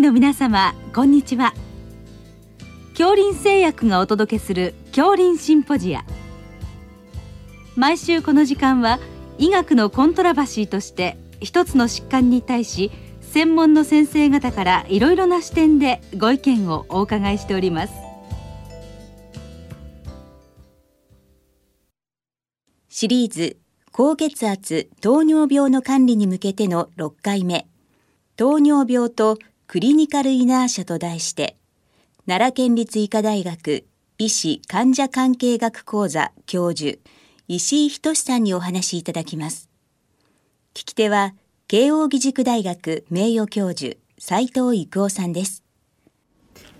の皆様こんにちは。恐林製薬がお届けする恐林シンポジア。毎週この時間は医学のコントラバシーとして一つの疾患に対し専門の先生方からいろいろな視点でご意見をお伺いしております。シリーズ高血圧糖尿病の管理に向けての6回目。糖尿病とクリニカルイナーシャと題して奈良県立医科大学医師患者関係学講座教授石井仁さんにお話しいただきます。聞き手は慶應義塾大学名誉教授斉藤育夫さんです。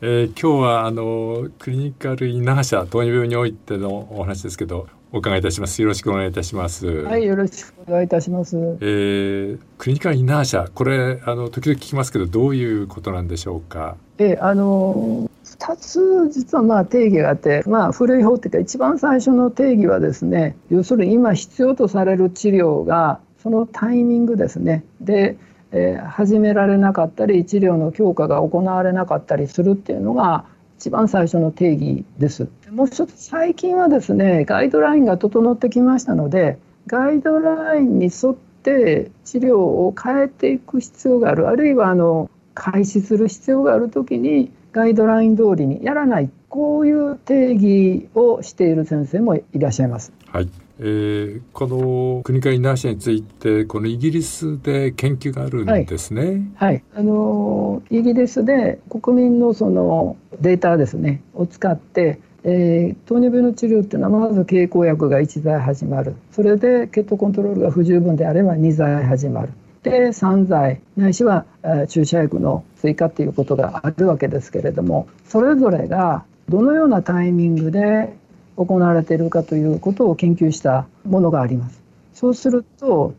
えー、今日はあのクリニカルイナーシャ糖尿病においてのお話ですけどお伺いいたします。よろしくお願いいたします。はいよろしくお願いいたします。えー、クリニカルイナーシャこれあの時々聞きますけどどういうことなんでしょうか？えー、あの2つ実はまあ定義があってまあ古い方っていうか一番最初の定義はですね要するに今必要とされる治療がそのタイミングですね。でえー、始められなかったり治療の強化が行われなかったりするっていうのが一番最初の定義です。もう一つ最近はですねガイドラインが整ってきましたのでガイドラインに沿って治療を変えていく必要があるあるいはあの開始する必要がある時にガイドライン通りにやらないこういう定義をしている先生もいらっしゃいます。はいえー、この国会ナーシについてこのイギリスで研究があるんですね。はい、はい、あのイギリスで国民のそのデータですねを使って、えー、糖尿病の治療っていうのはまず経口薬が1剤始まる。それで血糖コントロールが不十分であれば2剤始まる。で3剤。ないしは注射薬の追加っていうことがあるわけですけれどもそれぞれがどのようなタイミングで行われているかということを研究したものがあります。そうすると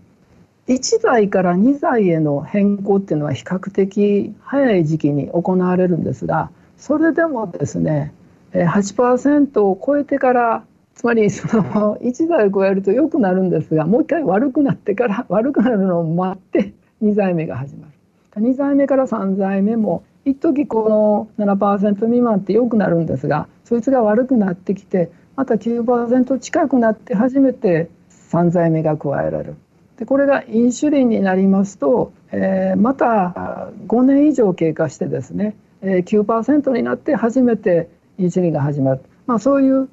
1剤から2剤への変更っていうのは比較的早い時期に行われるんですがそれでもですね8%を超えてからつまりその1剤を超えると良くなるんですがもう一回悪くなってから悪くなるのを待って2剤目が始まる2剤目から3剤目も一時この7%未満って良くなるんですがそいつが悪くなってきてまた9%近くなって初めて3剤目が加えられる。でこれがインシュリンになりますと、えー、また5年以上経過してですね、えー、9%になって初めてインシュリンが始まる、まあ、そういう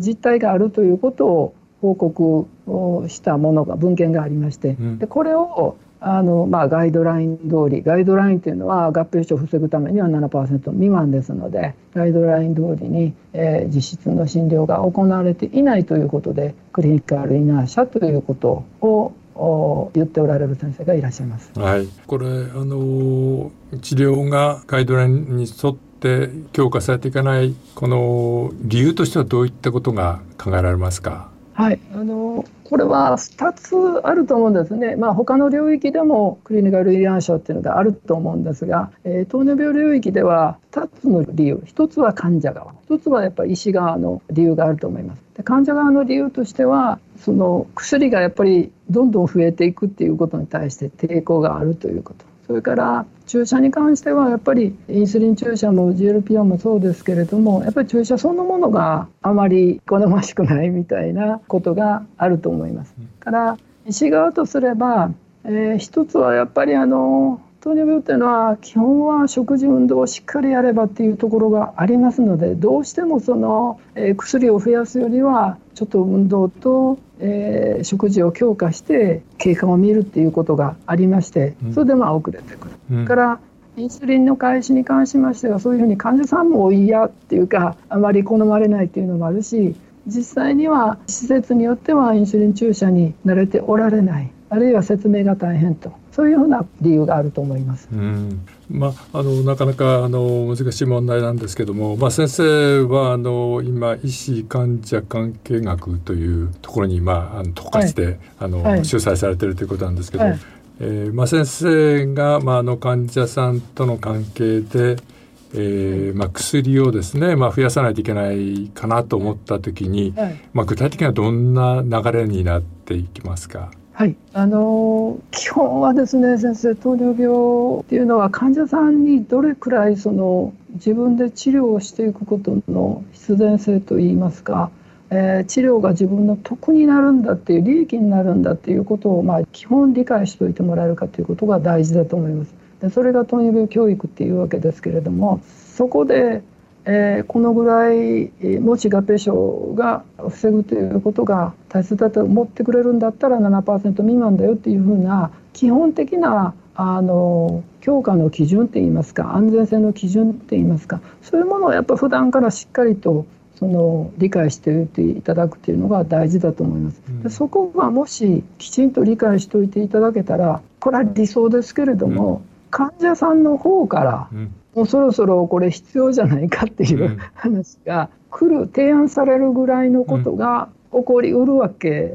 実態があるということを報告をしたものが文献がありまして、でこれをあのまあ、ガイドライン通りガイドラインというのは合併症を防ぐためには7%未満ですのでガイドライン通りに、えー、実質の診療が行われていないということでクリニカルイナーシャということを言っておられる先生がいらっしゃいます。はい、これあの治療がガイドラインに沿って強化されていかないこの理由としてはどういったことが考えられますか？はい、あのこれは2つあると思うんですね、まあ、他の領域でもクリニカルイアン症っていうのがあると思うんですが、えー、糖尿病領域では2つの理由。1つは患者側。1つはやっぱり医師側の理由があると思います。で患者側の理由としてはその薬がやっぱりどんどん増えていくっていうことに対して抵抗があるということ。それから注射に関してはやっぱりインスリン注射も GLP-1 もそうですけれどもやっぱり注射そのものがあまり好ましくないみたいなことがあると思います。から医師側とすれば、えー、一つはやっぱりあの糖尿病っていうのは基本は食事運動をしっかりやればっていうところがありますのでどうしてもその、えー、薬を増やすよりはちょっと運動と、えー、食事を強化して経過を見るっていうことがありましてそれでまあ遅れてくる。うん、からインスリンの開始に関しましてはそういうふうに患者さんも嫌っていうかあまり好まれないっていうのもあるし実際には施設によってはインスリン注射に慣れておられないあるいは説明が大変と。そういうふうな理由があると思います。うん。まあ、あのなかなかあの難しい問題なんですけども、まあ、先生はあの今医師患者関係学というところに、まあ、あの特化して、はい、あの、はい、主催されているということなんですけど、はい、えー、まあ、先生が、まあ、あの患者さんとの関係で、えーまあ、薬をですね、まあ、増やさないといけないかなと思った時に、まあ、具体的にはどんな流れになっていきますか？はい、あの基本はですね先生糖尿病っていうのは患者さんにどれくらいその自分で治療をしていくことの必然性といいますか、えー、治療が自分の得になるんだっていう利益になるんだっていうことを、まあ、基本理解しておいてもらえるかということが大事だと思います。でそれが糖尿病教育っていうわけですけれどもそこでえー、このぐらいもし合併症が防ぐということが大切だと思ってくれるんだったら7%未満だよっていうふうな基本的なあの強化の基準って言いますか安全性の基準って言いますかそういうものをやっぱ普段からしっかりとその理解しておいていただくっていうのが大事だと思います。でそこがもしきちんと理解しておいていただけたらこれは理想ですけれども、うん、患者さんの方から、うん。もうそろそろこれ必要じゃないかっていう話が来る、提案されるぐらいのことが起こりうるわけ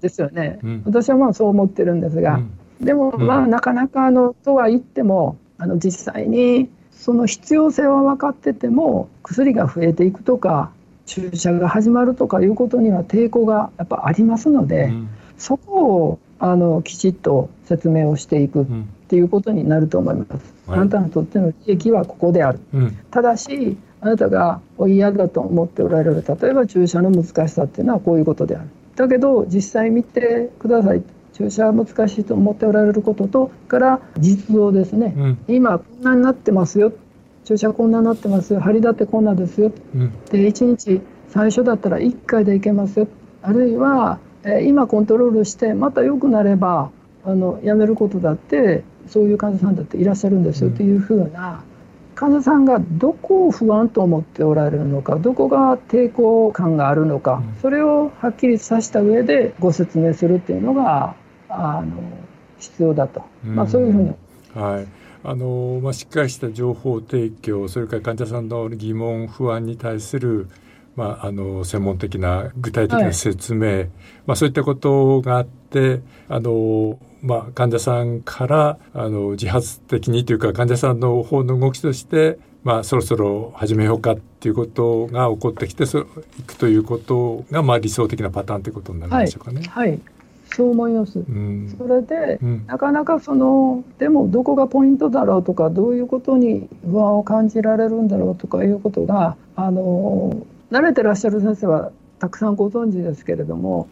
ですよね。うん、私はまあそう思ってるんですが、うん、でもまあなかなかあのとは言ってもあの実際にその必要性は分かってても薬が増えていくとか注射が始まるとかいうことには抵抗がやっぱありますので、うん、そこをあのきちっと説明をしていくっていうことになると思います。あなたにとっての利益はここである。うん、ただしあなたが嫌だと思っておられる例えば注射の難しさっていうのはこういうことである。だけど実際見てください。注射は難しいと思っておられることとから実像ですね、うん、今こんなになってますよ。注射こんなになってますよ。針立てこんなですよ、うん、で1日最初だったら1回でいけますよ。あるいは、えー、今コントロールしてまた良くなればあのやめることだってそういう患者さんだっていらっしゃるんですよ。というふうな患者さんがどこを不安と思っておられるのかどこが抵抗感があるのかそれをはっきりさせた上でご説明するっていうのがあの必要だと、まあ、そういうふうに。はい。あのまあ、しっかりした情報提供それから患者さんの疑問不安に対するまあ、あの専門的な具体的な説明、はい、まあ、そういったことがあってあのまあ、患者さんからあの自発的にというか患者さんの方の動きとして、まあ、そろそろ始めようかっていうことが起こってきてそいくということが、まあ、理想的なパターンということになるんでしょうかね。はい、はい。そう思います、うん、それで、うん、なかなかそのでもどこがポイントだろうとかどういうことに不安を感じられるんだろうとかいうことがあの慣れてらっしゃる先生はたくさんご存知ですけれども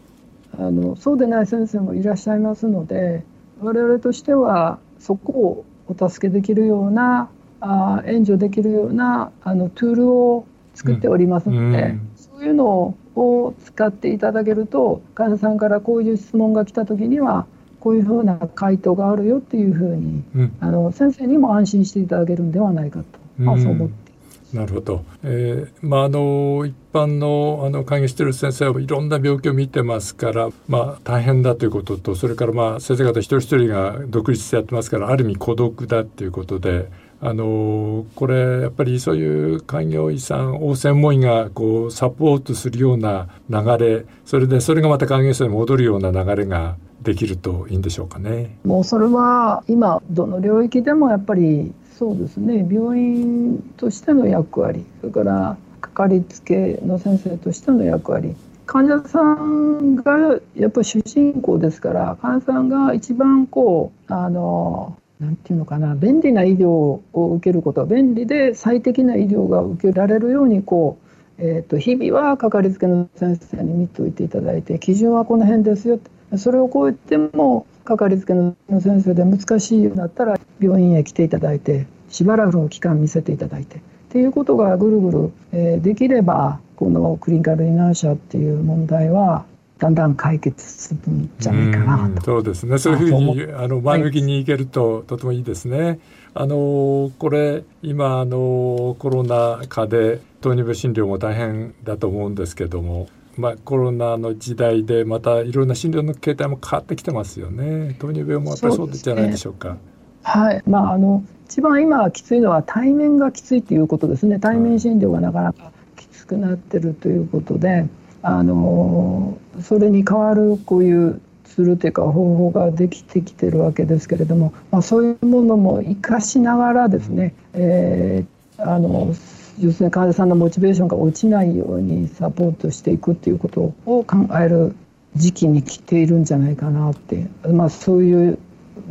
あのそうでない先生もいらっしゃいますので我々としてはそこをお助けできるようなあ援助できるようなあのツールを作っておりますので、うん、そういうのを使っていただけると患者さんからこういう質問が来た時にはこういうふうな回答があるよっていうふうに、うん、あの先生にも安心していただけるんではないかと、まあ、そう思ってなるほど、えー、まああの一般のあの関係している先生はいろんな病気を見てますから、まあ、大変だということとそれからまあ先生方一人一人が独立してやってますからある意味孤独だっていうことで。あのこれやっぱりそういう開業医さんを専門医がこうサポートするような流れそれでそれがまた開業医さんに戻るような流れができるといいんでしょうかね。もうそれは今どの領域でもやっぱりそうですね病院としての役割それからかりつけの先生としての役割。患者さんがやっぱり主人公ですから患者さんが一番こうあのなんていうのかな便利な医療を受けること便利で最適な医療が受けられるようにこう、えーと、日々はかかりつけの先生に見ておいていただいて基準はこの辺ですよ。それを超えてもかかりつけの先生で難しいようだったら病院へ来ていただいてしばらくの期間見せていただいてっていうことがぐるぐる、えー、できればこのクリニカルイナーシャっていう問題はだんだん解決するんじゃないかなと。そうですね。そういうふうにあの前向きにいけると、はい、とてもいいですね。あのこれ今あのコロナ禍で糖尿病診療も大変だと思うんですけども、まあ、コロナの時代でまたいろんな診療の形態も変わってきてますよね。糖尿病もやっぱりそうじゃないでしょうか。はい。まああの一番今きついのは対面がきついということですね。対面診療がなかなかきつくなってるということで、あのそれに代わるこういうツールというか方法ができてきてるわけですけれども、まあ、そういうものも生かしながらですね、えー、あの要するに患者さんのモチベーションが落ちないようにサポートしていくっていうことを考える時期に来ているんじゃないかなって、まあ、そういう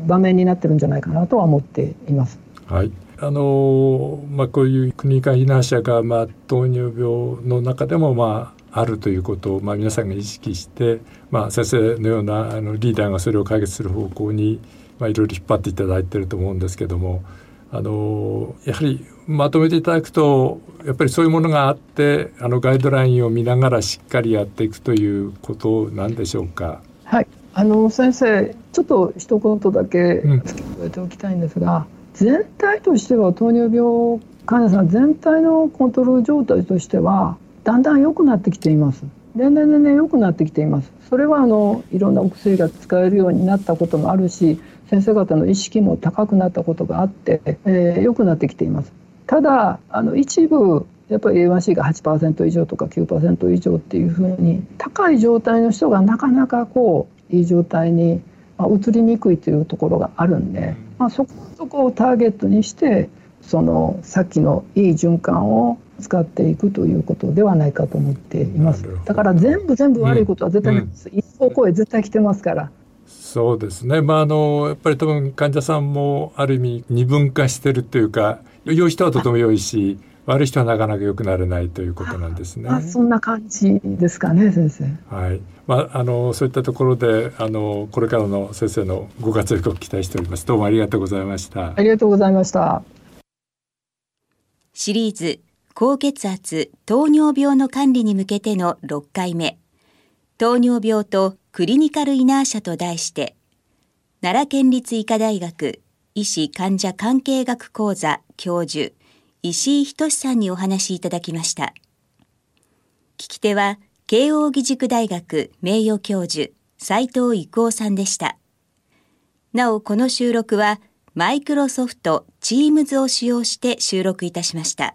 場面になってるんじゃないかなとは思っています。はいあのまあ、こういう国間避難者が、まあ、糖尿病の中でも、まあ、あるということを、まあ、皆さんが意識して、まあ、先生のようなあのリーダーがそれを解決する方向に、まあ、いろいろ引っ張っていただいていると思うんですけどもあのやはりまとめていただくとやっぱりそういうものがあってあのガイドラインを見ながらしっかりやっていくということなんでしょうか？はいあの先生ちょっと一言だけ付け加えておきたいんですが、うん、全体としては糖尿病患者さん全体のコントロール状態としてはだんだん良くなってきています。年々年々良くなってきています。それはあのいろんなお薬が使えるようになったこともあるし先生方の意識も高くなったことがあって、えー、良くなってきています。ただあの一部やっぱり A1C が8%以上とか9%以上っていうふうに高い状態の人がなかなかこういい状態に、まあ、移りにくいというところがあるんで、まあ、そこそこをターゲットにしてそのさっきのいい循環を使っていくということではないかと思っています。だから全部全部悪いことは絶対ないです、うん、一方声絶対来てますから。そうですね。まああのやっぱり多分患者さんもある意味二分化してるというか良い人はとても良いし悪い人はなかなか良くなれないということなんですね。あそんな感じですかね先生。はい。まああのそういったところであのこれからの先生のご活躍を期待しております。どうもありがとうございました。ありがとうございました。シリーズ高血圧糖尿病の管理に向けての6回目糖尿病とクリニカルイナーシャと題して奈良県立医科大学医師患者関係学講座教授石井仁さんにお話しいただきました。聞き手は慶應義塾大学名誉教授斉藤育夫さんでした。なおこの収録はマイクロソフト Teams を使用して収録いたしました。